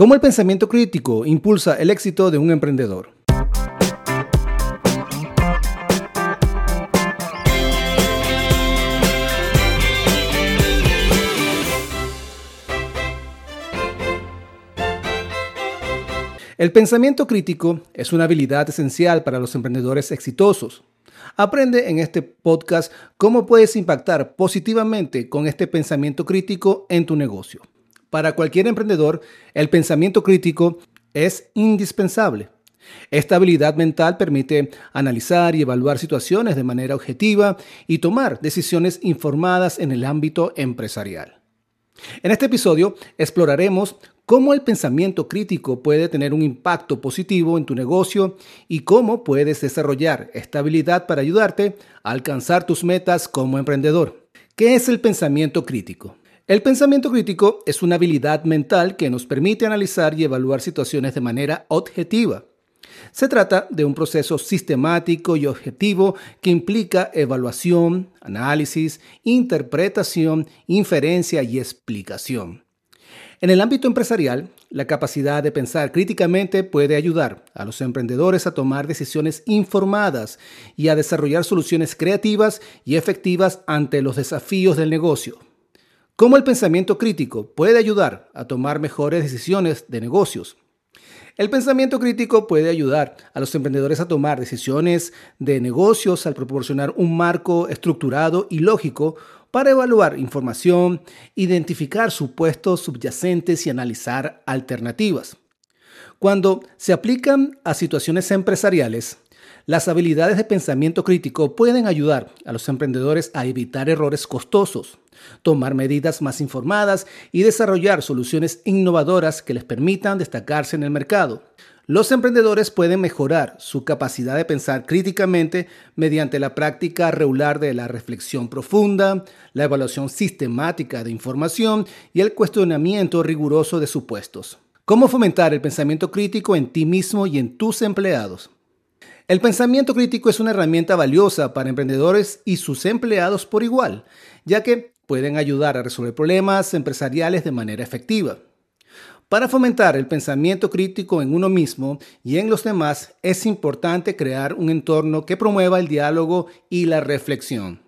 ¿Cómo el pensamiento crítico impulsa el éxito de un emprendedor? El pensamiento crítico es una habilidad esencial para los emprendedores exitosos. Aprende en este podcast cómo puedes impactar positivamente con este pensamiento crítico en tu negocio. Para cualquier emprendedor, el pensamiento crítico es indispensable. Esta habilidad mental permite analizar y evaluar situaciones de manera objetiva y tomar decisiones informadas en el ámbito empresarial. En este episodio exploraremos cómo el pensamiento crítico puede tener un impacto positivo en tu negocio y cómo puedes desarrollar esta habilidad para ayudarte a alcanzar tus metas como emprendedor. ¿Qué es el pensamiento crítico? El pensamiento crítico es una habilidad mental que nos permite analizar y evaluar situaciones de manera objetiva. Se trata de un proceso sistemático y objetivo que implica evaluación, análisis, interpretación, inferencia y explicación. En el ámbito empresarial, la capacidad de pensar críticamente puede ayudar a los emprendedores a tomar decisiones informadas y a desarrollar soluciones creativas y efectivas ante los desafíos del negocio. ¿Cómo el pensamiento crítico puede ayudar a tomar mejores decisiones de negocios? El pensamiento crítico puede ayudar a los emprendedores a tomar decisiones de negocios al proporcionar un marco estructurado y lógico para evaluar información, identificar supuestos subyacentes y analizar alternativas. Cuando se aplican a situaciones empresariales, las habilidades de pensamiento crítico pueden ayudar a los emprendedores a evitar errores costosos, tomar medidas más informadas y desarrollar soluciones innovadoras que les permitan destacarse en el mercado. Los emprendedores pueden mejorar su capacidad de pensar críticamente mediante la práctica regular de la reflexión profunda, la evaluación sistemática de información y el cuestionamiento riguroso de supuestos. ¿Cómo fomentar el pensamiento crítico en ti mismo y en tus empleados? El pensamiento crítico es una herramienta valiosa para emprendedores y sus empleados por igual, ya que pueden ayudar a resolver problemas empresariales de manera efectiva. Para fomentar el pensamiento crítico en uno mismo y en los demás, es importante crear un entorno que promueva el diálogo y la reflexión.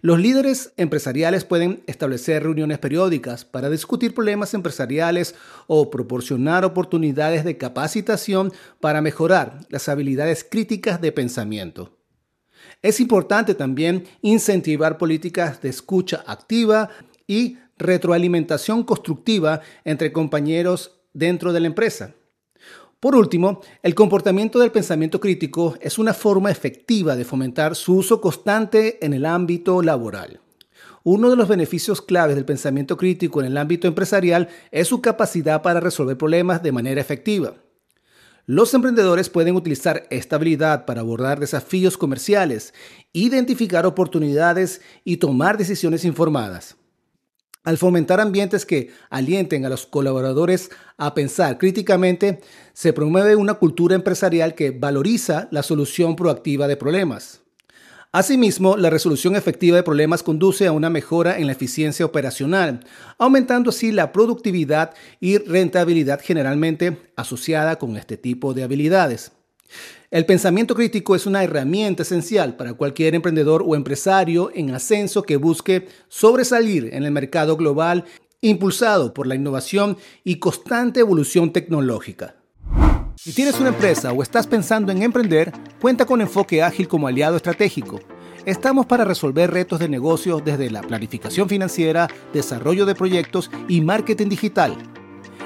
Los líderes empresariales pueden establecer reuniones periódicas para discutir problemas empresariales o proporcionar oportunidades de capacitación para mejorar las habilidades críticas de pensamiento. Es importante también incentivar políticas de escucha activa y retroalimentación constructiva entre compañeros dentro de la empresa. Por último, el comportamiento del pensamiento crítico es una forma efectiva de fomentar su uso constante en el ámbito laboral. Uno de los beneficios claves del pensamiento crítico en el ámbito empresarial es su capacidad para resolver problemas de manera efectiva. Los emprendedores pueden utilizar esta habilidad para abordar desafíos comerciales, identificar oportunidades y tomar decisiones informadas. Al fomentar ambientes que alienten a los colaboradores a pensar críticamente, se promueve una cultura empresarial que valoriza la solución proactiva de problemas. Asimismo, la resolución efectiva de problemas conduce a una mejora en la eficiencia operacional, aumentando así la productividad y rentabilidad generalmente asociada con este tipo de habilidades. El pensamiento crítico es una herramienta esencial para cualquier emprendedor o empresario en ascenso que busque sobresalir en el mercado global impulsado por la innovación y constante evolución tecnológica. Si tienes una empresa o estás pensando en emprender, cuenta con Enfoque Ágil como aliado estratégico. Estamos para resolver retos de negocio desde la planificación financiera, desarrollo de proyectos y marketing digital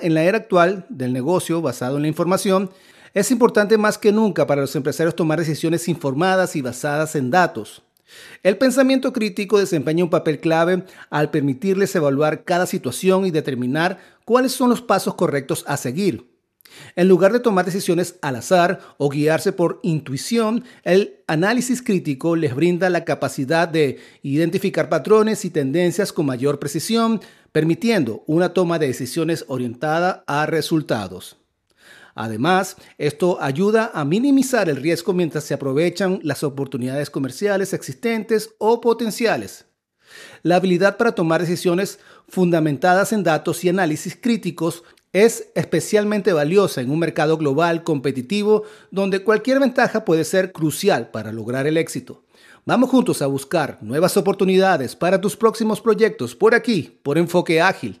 En la era actual del negocio basado en la información, es importante más que nunca para los empresarios tomar decisiones informadas y basadas en datos. El pensamiento crítico desempeña un papel clave al permitirles evaluar cada situación y determinar cuáles son los pasos correctos a seguir. En lugar de tomar decisiones al azar o guiarse por intuición, el análisis crítico les brinda la capacidad de identificar patrones y tendencias con mayor precisión, permitiendo una toma de decisiones orientada a resultados. Además, esto ayuda a minimizar el riesgo mientras se aprovechan las oportunidades comerciales existentes o potenciales. La habilidad para tomar decisiones fundamentadas en datos y análisis críticos es especialmente valiosa en un mercado global competitivo donde cualquier ventaja puede ser crucial para lograr el éxito. Vamos juntos a buscar nuevas oportunidades para tus próximos proyectos por aquí, por Enfoque Ágil.